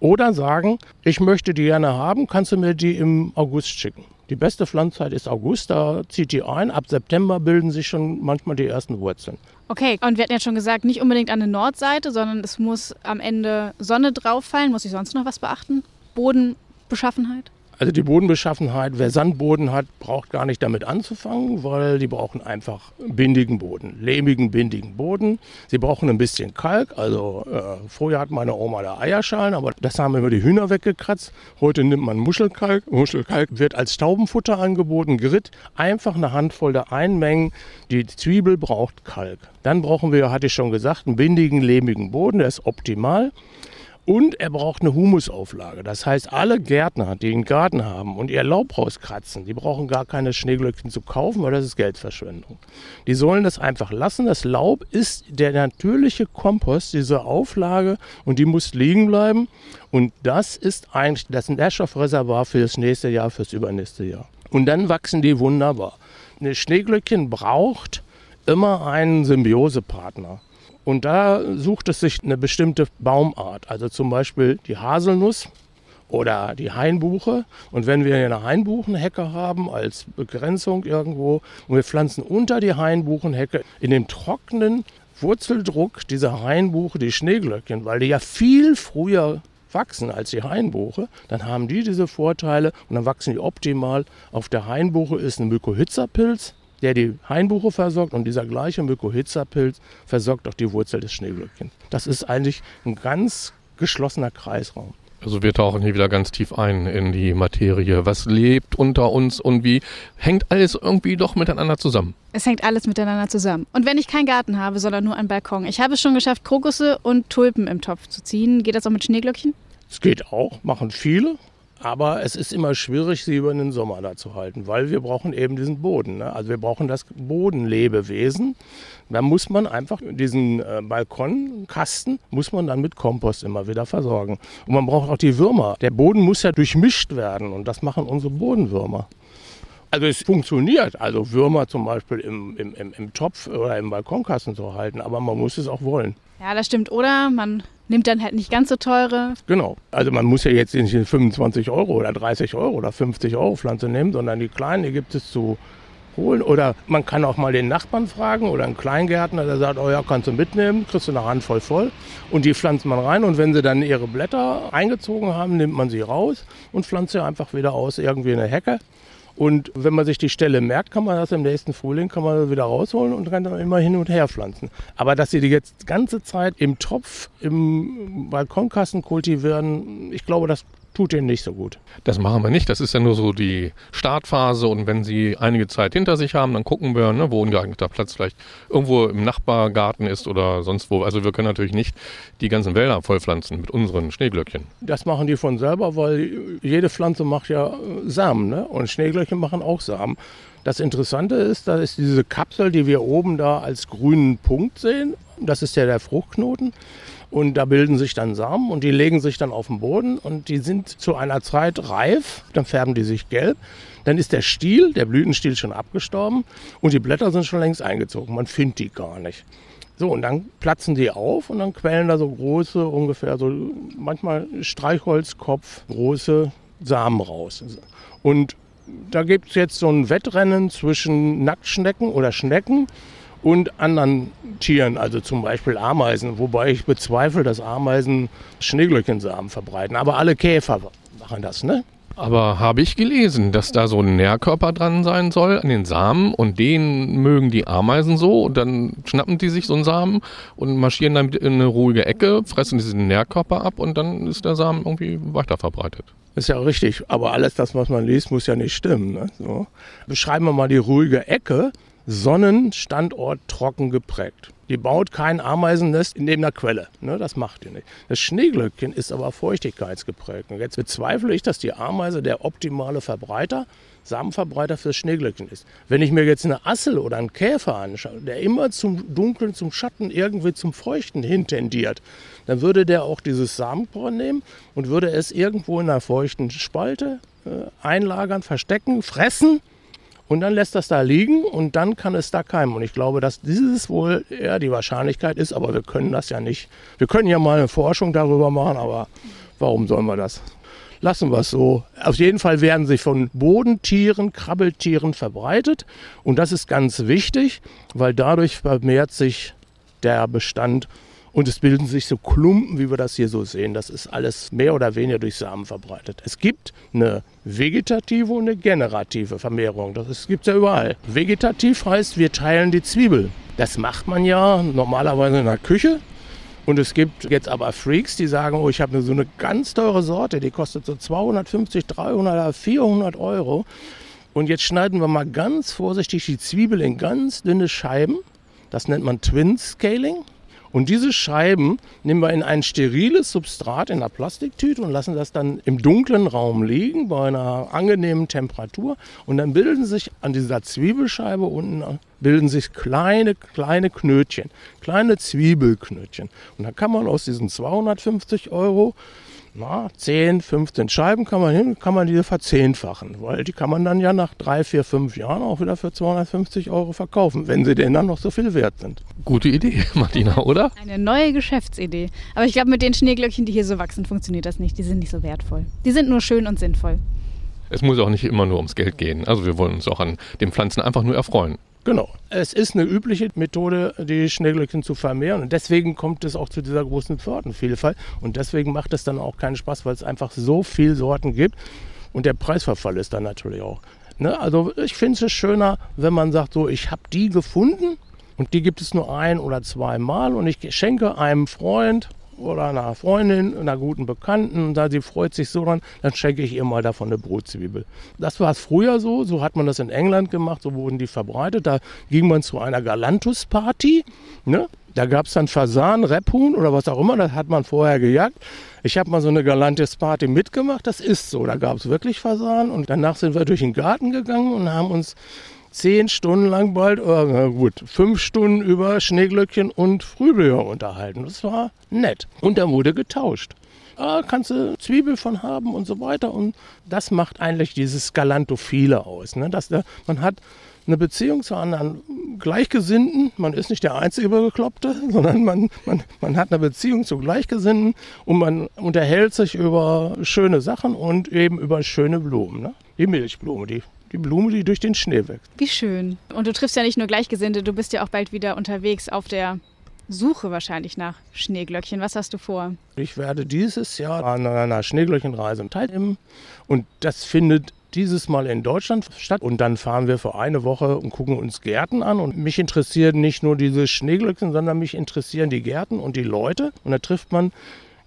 Oder sagen, ich möchte die gerne haben, kannst du mir die im August schicken. Die beste Pflanzzeit ist August, da zieht die ein. Ab September bilden sich schon manchmal die ersten Wurzeln. Okay, und wir hatten ja schon gesagt, nicht unbedingt an der Nordseite, sondern es muss am Ende Sonne drauf fallen. Muss ich sonst noch was beachten? Bodenbeschaffenheit? Also die Bodenbeschaffenheit, wer Sandboden hat, braucht gar nicht damit anzufangen, weil die brauchen einfach bindigen Boden, lehmigen, bindigen Boden. Sie brauchen ein bisschen Kalk. Also äh, früher hat meine Oma da Eierschalen, aber das haben immer die Hühner weggekratzt. Heute nimmt man Muschelkalk. Muschelkalk wird als Taubenfutter angeboten, Grit. Einfach eine Handvoll da einmengen. Die Zwiebel braucht Kalk. Dann brauchen wir, hatte ich schon gesagt, einen bindigen, lehmigen Boden, der ist optimal. Und er braucht eine Humusauflage. Das heißt, alle Gärtner, die einen Garten haben und ihr Laub rauskratzen, die brauchen gar keine Schneeglöckchen zu kaufen, weil das ist Geldverschwendung. Die sollen das einfach lassen. Das Laub ist der natürliche Kompost, diese Auflage, und die muss liegen bleiben. Und das ist eigentlich das Nährstoffreservoir für das nächste Jahr, fürs übernächste Jahr. Und dann wachsen die wunderbar. Eine Schneeglöckchen braucht immer einen Symbiosepartner. Und da sucht es sich eine bestimmte Baumart, also zum Beispiel die Haselnuss oder die Hainbuche. Und wenn wir eine Hainbuchenhecke haben als Begrenzung irgendwo und wir pflanzen unter die Hainbuchenhecke in dem trockenen Wurzeldruck dieser Hainbuche die Schneeglöckchen, weil die ja viel früher wachsen als die Hainbuche, dann haben die diese Vorteile und dann wachsen die optimal. Auf der Hainbuche ist ein Mykorrhizapilz der die Hainbuche versorgt und dieser gleiche Mykorrhiza-Pilz versorgt auch die Wurzel des Schneeglöckchens. Das ist eigentlich ein ganz geschlossener Kreisraum. Also wir tauchen hier wieder ganz tief ein in die Materie. Was lebt unter uns und wie hängt alles irgendwie doch miteinander zusammen? Es hängt alles miteinander zusammen. Und wenn ich keinen Garten habe, sondern nur einen Balkon, ich habe es schon geschafft, Krokusse und Tulpen im Topf zu ziehen. Geht das auch mit Schneeglöckchen? Es geht auch, machen viele. Aber es ist immer schwierig, sie über den Sommer da zu halten, weil wir brauchen eben diesen Boden. Ne? Also wir brauchen das Bodenlebewesen. Da muss man einfach diesen äh, Balkonkasten, muss man dann mit Kompost immer wieder versorgen. Und man braucht auch die Würmer. Der Boden muss ja durchmischt werden und das machen unsere Bodenwürmer. Also es funktioniert, also Würmer zum Beispiel im, im, im, im Topf oder im Balkonkasten zu halten, aber man muss es auch wollen. Ja, das stimmt. Oder man nimmt dann halt nicht ganz so teure. Genau. Also man muss ja jetzt nicht 25 Euro oder 30 Euro oder 50 Euro Pflanze nehmen, sondern die kleinen, die gibt es zu holen. Oder man kann auch mal den Nachbarn fragen oder einen Kleingärtner, der sagt, oh ja, kannst du mitnehmen, kriegst du eine Handvoll voll. Und die pflanzt man rein und wenn sie dann ihre Blätter eingezogen haben, nimmt man sie raus und pflanzt sie einfach wieder aus, irgendwie in eine Hecke. Und wenn man sich die Stelle merkt, kann man das im nächsten Frühling kann man wieder rausholen und kann dann immer hin und her pflanzen. Aber dass sie die jetzt ganze Zeit im Topf, im Balkonkasten kultivieren, ich glaube, das tut ihnen nicht so gut. Das machen wir nicht. Das ist ja nur so die Startphase. Und wenn sie einige Zeit hinter sich haben, dann gucken wir, ne, wo ein geeigneter Platz vielleicht irgendwo im Nachbargarten ist oder sonst wo. Also wir können natürlich nicht die ganzen Wälder vollpflanzen mit unseren Schneeglöckchen. Das machen die von selber, weil jede Pflanze macht ja äh, Samen. Ne? Und Schneeglöckchen machen auch Samen. Das Interessante ist, da ist diese Kapsel, die wir oben da als grünen Punkt sehen. Das ist ja der Fruchtknoten. Und da bilden sich dann Samen und die legen sich dann auf den Boden und die sind zu einer Zeit reif, dann färben die sich gelb. Dann ist der Stiel, der Blütenstiel schon abgestorben und die Blätter sind schon längst eingezogen. Man findet die gar nicht. So, und dann platzen die auf und dann quellen da so große, ungefähr so manchmal Streichholzkopf, große Samen raus. Und da gibt es jetzt so ein Wettrennen zwischen Nacktschnecken oder Schnecken und anderen Tieren, also zum Beispiel Ameisen, wobei ich bezweifle, dass Ameisen Schneeglöckchensamen verbreiten. Aber alle Käfer machen das, ne? Aber habe ich gelesen, dass da so ein Nährkörper dran sein soll an den Samen und den mögen die Ameisen so und dann schnappen die sich so einen Samen und marschieren dann in eine ruhige Ecke, fressen diesen Nährkörper ab und dann ist der Samen irgendwie weiter verbreitet. Ist ja richtig, aber alles das, was man liest, muss ja nicht stimmen. Ne? So. Beschreiben wir mal die ruhige Ecke. Sonnenstandort trocken geprägt. Die baut kein Ameisennest neben der Quelle. Ne, das macht die nicht. Das Schneeglöckchen ist aber feuchtigkeitsgeprägt. Und jetzt bezweifle ich, dass die Ameise der optimale Verbreiter, Samenverbreiter fürs Schneeglöckchen ist. Wenn ich mir jetzt eine Assel oder einen Käfer anschaue, der immer zum Dunkeln, zum Schatten, irgendwie zum Feuchten hintendiert, dann würde der auch dieses Samenkorn nehmen und würde es irgendwo in einer feuchten Spalte äh, einlagern, verstecken, fressen und dann lässt das da liegen und dann kann es da keimen. Und ich glaube, dass dieses wohl eher die Wahrscheinlichkeit ist, aber wir können das ja nicht. Wir können ja mal eine Forschung darüber machen, aber warum sollen wir das? Lassen wir es so. Auf jeden Fall werden sie von Bodentieren, Krabbeltieren verbreitet. Und das ist ganz wichtig, weil dadurch vermehrt sich der Bestand und es bilden sich so Klumpen, wie wir das hier so sehen. Das ist alles mehr oder weniger durch Samen verbreitet. Es gibt eine vegetative und eine generative Vermehrung. Das gibt es ja überall. Vegetativ heißt, wir teilen die Zwiebel. Das macht man ja normalerweise in der Küche. Und es gibt jetzt aber Freaks, die sagen, oh, ich habe so eine ganz teure Sorte, die kostet so 250, 300, 400 Euro. Und jetzt schneiden wir mal ganz vorsichtig die Zwiebel in ganz dünne Scheiben. Das nennt man Twin Scaling. Und diese Scheiben nehmen wir in ein steriles Substrat in einer Plastiktüte und lassen das dann im dunklen Raum liegen bei einer angenehmen Temperatur. Und dann bilden sich an dieser Zwiebelscheibe unten bilden sich kleine, kleine Knötchen, kleine Zwiebelknötchen. Und dann kann man aus diesen 250 Euro na, 10, 15 Scheiben kann man hin, kann man diese verzehnfachen, weil die kann man dann ja nach drei, vier, fünf Jahren auch wieder für 250 Euro verkaufen, wenn sie denn dann noch so viel wert sind. Gute Idee, Martina, oder? Eine neue Geschäftsidee. Aber ich glaube, mit den Schneeglöckchen, die hier so wachsen, funktioniert das nicht. Die sind nicht so wertvoll. Die sind nur schön und sinnvoll. Es muss auch nicht immer nur ums Geld gehen. Also wir wollen uns auch an den Pflanzen einfach nur erfreuen. Genau. Es ist eine übliche Methode, die Schneeglöckchen zu vermehren. Und deswegen kommt es auch zu dieser großen Sortenvielfalt. Und deswegen macht es dann auch keinen Spaß, weil es einfach so viele Sorten gibt. Und der Preisverfall ist dann natürlich auch. Ne? Also ich finde es schöner, wenn man sagt, so, ich habe die gefunden und die gibt es nur ein oder zweimal und ich schenke einem Freund oder einer Freundin, einer guten Bekannten und da sie freut sich so dran, dann schenke ich ihr mal davon eine Brotzwiebel. Das war es früher so, so hat man das in England gemacht, so wurden die verbreitet. Da ging man zu einer Galantus-Party, ne? Da gab es dann Fasan, Rebhuhn oder was auch immer, das hat man vorher gejagt. Ich habe mal so eine Galantis-Party mitgemacht, das ist so. Da gab es wirklich Fasan und danach sind wir durch den Garten gegangen und haben uns zehn Stunden lang bald, na gut, fünf Stunden über Schneeglöckchen und Frühblüher unterhalten. Das war nett. Und da wurde getauscht. Da kannst du Zwiebel von haben und so weiter. Und das macht eigentlich dieses Galantophile aus. Ne? Dass der, man hat eine Beziehung zu anderen Gleichgesinnten. Man ist nicht der einzige Bekloppte, sondern man, man, man hat eine Beziehung zu Gleichgesinnten und man unterhält sich über schöne Sachen und eben über schöne Blumen. Ne? Die Milchblume, die die Blume, die durch den Schnee wächst. Wie schön. Und du triffst ja nicht nur Gleichgesinnte, du bist ja auch bald wieder unterwegs auf der Suche wahrscheinlich nach Schneeglöckchen. Was hast du vor? Ich werde dieses Jahr an einer Schneeglöckchenreise teilnehmen und das findet dieses Mal in Deutschland statt. Und dann fahren wir für eine Woche und gucken uns Gärten an. Und mich interessieren nicht nur diese Schneeglöckchen, sondern mich interessieren die Gärten und die Leute. Und da trifft man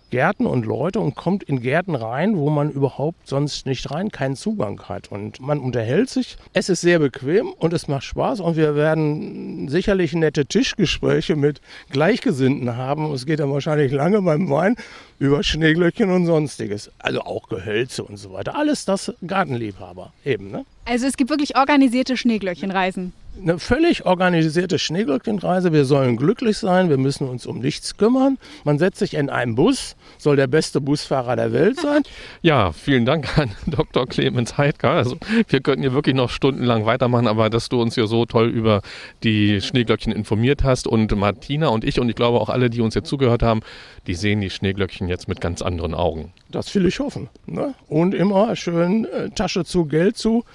Gärten und Leute und kommt in Gärten rein, wo man überhaupt sonst nicht rein keinen Zugang hat. Und man unterhält sich. Es ist sehr bequem und es macht Spaß und wir werden sicherlich nette Tischgespräche mit Gleichgesinnten haben. Es geht dann wahrscheinlich lange beim Wein über Schneeglöckchen und sonstiges. Also auch Gehölze und so weiter. Alles das Gartenliebhaber eben. Ne? Also es gibt wirklich organisierte Schneeglöckchenreisen eine völlig organisierte Schneeglöckchenreise. Wir sollen glücklich sein, wir müssen uns um nichts kümmern. Man setzt sich in einen Bus, soll der beste Busfahrer der Welt sein. Ja, vielen Dank an Dr. Clemens Heidka. Also wir könnten hier wirklich noch stundenlang weitermachen, aber dass du uns hier so toll über die Schneeglöckchen informiert hast und Martina und ich und ich glaube auch alle, die uns jetzt zugehört haben, die sehen die Schneeglöckchen jetzt mit ganz anderen Augen. Das will ich hoffen. Ne? Und immer schön äh, Tasche zu, Geld zu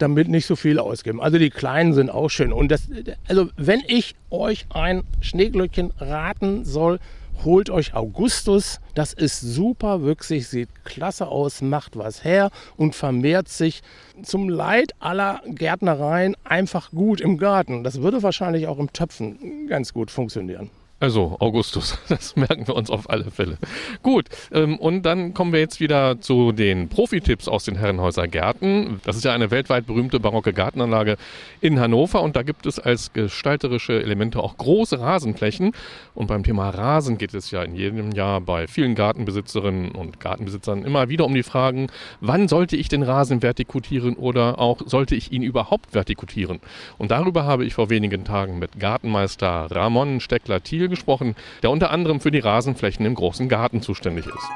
damit nicht so viel ausgeben. Also die kleinen sind auch schön. Und das, also wenn ich euch ein Schneeglöckchen raten soll, holt euch Augustus. Das ist super wüchsig, sieht klasse aus, macht was her und vermehrt sich zum Leid aller Gärtnereien einfach gut im Garten. Das würde wahrscheinlich auch im Töpfen ganz gut funktionieren. Also Augustus, das merken wir uns auf alle Fälle. Gut, ähm, und dann kommen wir jetzt wieder zu den Profi-Tipps aus den Herrenhäuser Gärten. Das ist ja eine weltweit berühmte barocke Gartenanlage in Hannover und da gibt es als gestalterische Elemente auch große Rasenflächen. Und beim Thema Rasen geht es ja in jedem Jahr bei vielen Gartenbesitzerinnen und Gartenbesitzern immer wieder um die Fragen, wann sollte ich den Rasen vertikutieren oder auch sollte ich ihn überhaupt vertikutieren? Und darüber habe ich vor wenigen Tagen mit Gartenmeister Ramon Steckler-Thiel gesprochen, der unter anderem für die Rasenflächen im großen Garten zuständig ist.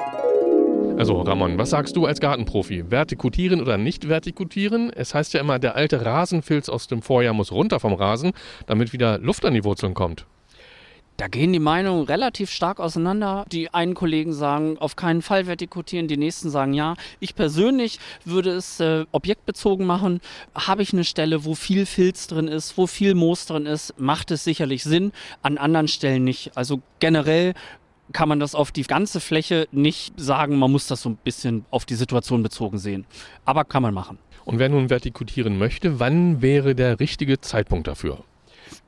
Also Ramon, was sagst du als Gartenprofi? Vertikutieren oder nicht vertikutieren? Es heißt ja immer, der alte Rasenfilz aus dem Vorjahr muss runter vom Rasen, damit wieder Luft an die Wurzeln kommt. Da gehen die Meinungen relativ stark auseinander. Die einen Kollegen sagen, auf keinen Fall vertikutieren, die nächsten sagen ja. Ich persönlich würde es äh, objektbezogen machen. Habe ich eine Stelle, wo viel Filz drin ist, wo viel Moos drin ist, macht es sicherlich Sinn, an anderen Stellen nicht. Also generell kann man das auf die ganze Fläche nicht sagen, man muss das so ein bisschen auf die Situation bezogen sehen. Aber kann man machen. Und wer nun vertikutieren möchte, wann wäre der richtige Zeitpunkt dafür?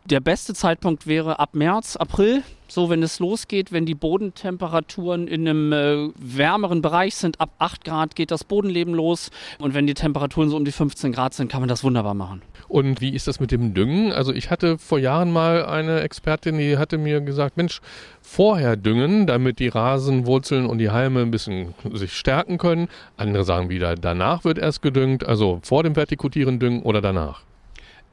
Der beste Zeitpunkt wäre ab März, April, so wenn es losgeht, wenn die Bodentemperaturen in einem äh, wärmeren Bereich sind. Ab 8 Grad geht das Bodenleben los und wenn die Temperaturen so um die 15 Grad sind, kann man das wunderbar machen. Und wie ist das mit dem Düngen? Also ich hatte vor Jahren mal eine Expertin, die hatte mir gesagt, Mensch, vorher düngen, damit die Rasenwurzeln und die Halme ein bisschen sich stärken können. Andere sagen wieder, danach wird erst gedüngt, also vor dem Vertikutieren düngen oder danach.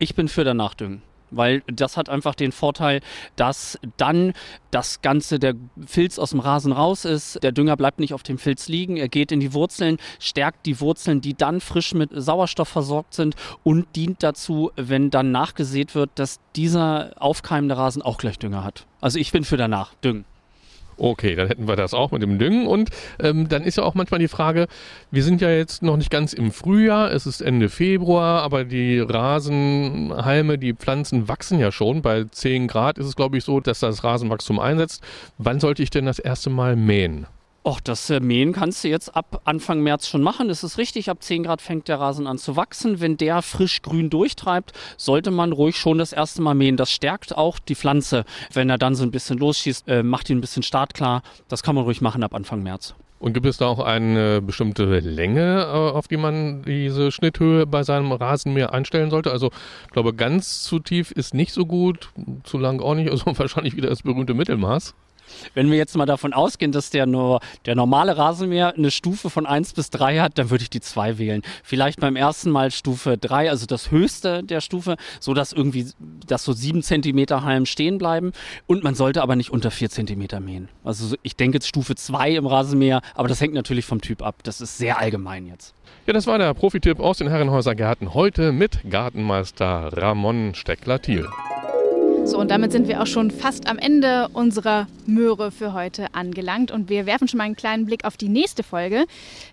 Ich bin für danach düngen weil das hat einfach den Vorteil, dass dann das Ganze, der Filz aus dem Rasen raus ist, der Dünger bleibt nicht auf dem Filz liegen, er geht in die Wurzeln, stärkt die Wurzeln, die dann frisch mit Sauerstoff versorgt sind und dient dazu, wenn dann nachgesät wird, dass dieser aufkeimende Rasen auch gleich Dünger hat. Also ich bin für danach, düngen. Okay, dann hätten wir das auch mit dem Düngen. Und ähm, dann ist ja auch manchmal die Frage, wir sind ja jetzt noch nicht ganz im Frühjahr, es ist Ende Februar, aber die Rasenhalme, die Pflanzen wachsen ja schon. Bei 10 Grad ist es, glaube ich, so, dass das Rasenwachstum einsetzt. Wann sollte ich denn das erste Mal mähen? Och, das äh, Mähen kannst du jetzt ab Anfang März schon machen. Das ist richtig. Ab 10 Grad fängt der Rasen an zu wachsen. Wenn der frisch grün durchtreibt, sollte man ruhig schon das erste Mal mähen. Das stärkt auch die Pflanze. Wenn er dann so ein bisschen losschießt, äh, macht ihn ein bisschen startklar. Das kann man ruhig machen ab Anfang März. Und gibt es da auch eine bestimmte Länge, äh, auf die man diese Schnitthöhe bei seinem Rasenmäher einstellen sollte? Also ich glaube, ganz zu tief ist nicht so gut, zu lang auch nicht. Also wahrscheinlich wieder das berühmte Mittelmaß. Wenn wir jetzt mal davon ausgehen, dass der nur der normale Rasenmäher eine Stufe von 1 bis 3 hat, dann würde ich die 2 wählen. Vielleicht beim ersten Mal Stufe 3, also das höchste der Stufe, so dass irgendwie dass so 7 cm Halm stehen bleiben und man sollte aber nicht unter 4 cm mähen. Also ich denke jetzt Stufe 2 im Rasenmäher, aber das hängt natürlich vom Typ ab. Das ist sehr allgemein jetzt. Ja, das war der Profitipp aus den Herrenhäuser Gärten heute mit Gartenmeister Ramon Steckler-Thiel. So, und damit sind wir auch schon fast am Ende unserer Möhre für heute angelangt. Und wir werfen schon mal einen kleinen Blick auf die nächste Folge.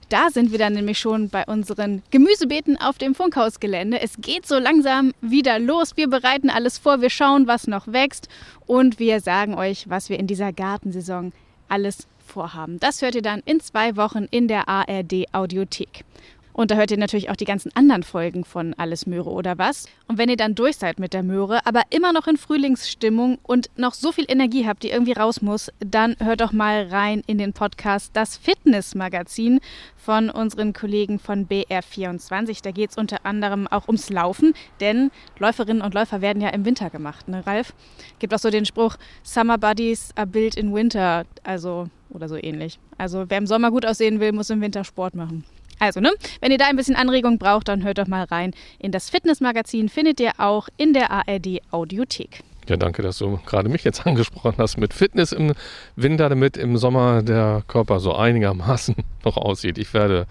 Da sind wir dann nämlich schon bei unseren Gemüsebeeten auf dem Funkhausgelände. Es geht so langsam wieder los. Wir bereiten alles vor, wir schauen, was noch wächst und wir sagen euch, was wir in dieser Gartensaison alles vorhaben. Das hört ihr dann in zwei Wochen in der ARD Audiothek. Und da hört ihr natürlich auch die ganzen anderen Folgen von Alles Möhre oder was. Und wenn ihr dann durch seid mit der Möhre, aber immer noch in Frühlingsstimmung und noch so viel Energie habt, die irgendwie raus muss, dann hört doch mal rein in den Podcast Das Fitnessmagazin von unseren Kollegen von BR24. Da geht es unter anderem auch ums Laufen, denn Läuferinnen und Läufer werden ja im Winter gemacht, ne, Ralf? Gibt auch so den Spruch, Summer Buddies are built in winter, also oder so ähnlich. Also wer im Sommer gut aussehen will, muss im Winter Sport machen. Also, ne, wenn ihr da ein bisschen Anregung braucht, dann hört doch mal rein in das Fitnessmagazin. Findet ihr auch in der ARD Audiothek. Ja, danke, dass du gerade mich jetzt angesprochen hast mit Fitness im Winter, damit im Sommer der Körper so einigermaßen noch aussieht. Ich werde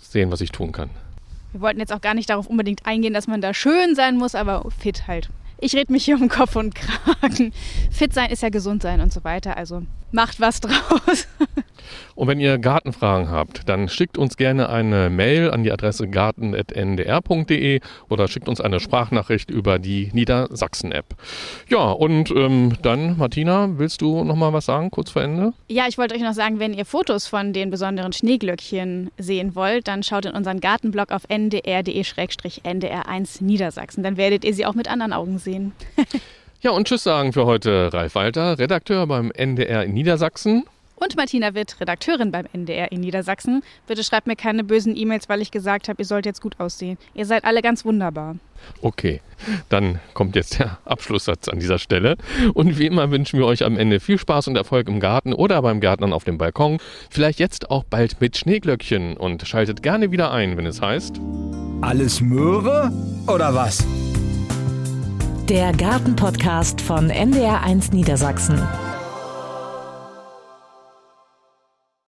sehen, was ich tun kann. Wir wollten jetzt auch gar nicht darauf unbedingt eingehen, dass man da schön sein muss, aber fit halt. Ich rede mich hier um Kopf und Kragen. Fit sein ist ja gesund sein und so weiter. Also macht was draus. Und wenn ihr Gartenfragen habt, dann schickt uns gerne eine Mail an die Adresse garten.ndr.de oder schickt uns eine Sprachnachricht über die Niedersachsen-App. Ja, und ähm, dann, Martina, willst du noch mal was sagen, kurz vor Ende? Ja, ich wollte euch noch sagen, wenn ihr Fotos von den besonderen Schneeglöckchen sehen wollt, dann schaut in unseren Gartenblog auf ndr.de-ndr1 Niedersachsen. Dann werdet ihr sie auch mit anderen Augen sehen. ja, und Tschüss sagen für heute Ralf Walter, Redakteur beim NDR in Niedersachsen und Martina Witt, Redakteurin beim NDR in Niedersachsen. Bitte schreibt mir keine bösen E-Mails, weil ich gesagt habe, ihr sollt jetzt gut aussehen. Ihr seid alle ganz wunderbar. Okay, dann kommt jetzt der Abschlusssatz an dieser Stelle. Und wie immer wünschen wir euch am Ende viel Spaß und Erfolg im Garten oder beim Gärtnern auf dem Balkon. Vielleicht jetzt auch bald mit Schneeglöckchen und schaltet gerne wieder ein, wenn es heißt. Alles Möhre oder was? Der Gartenpodcast von NDR1 Niedersachsen.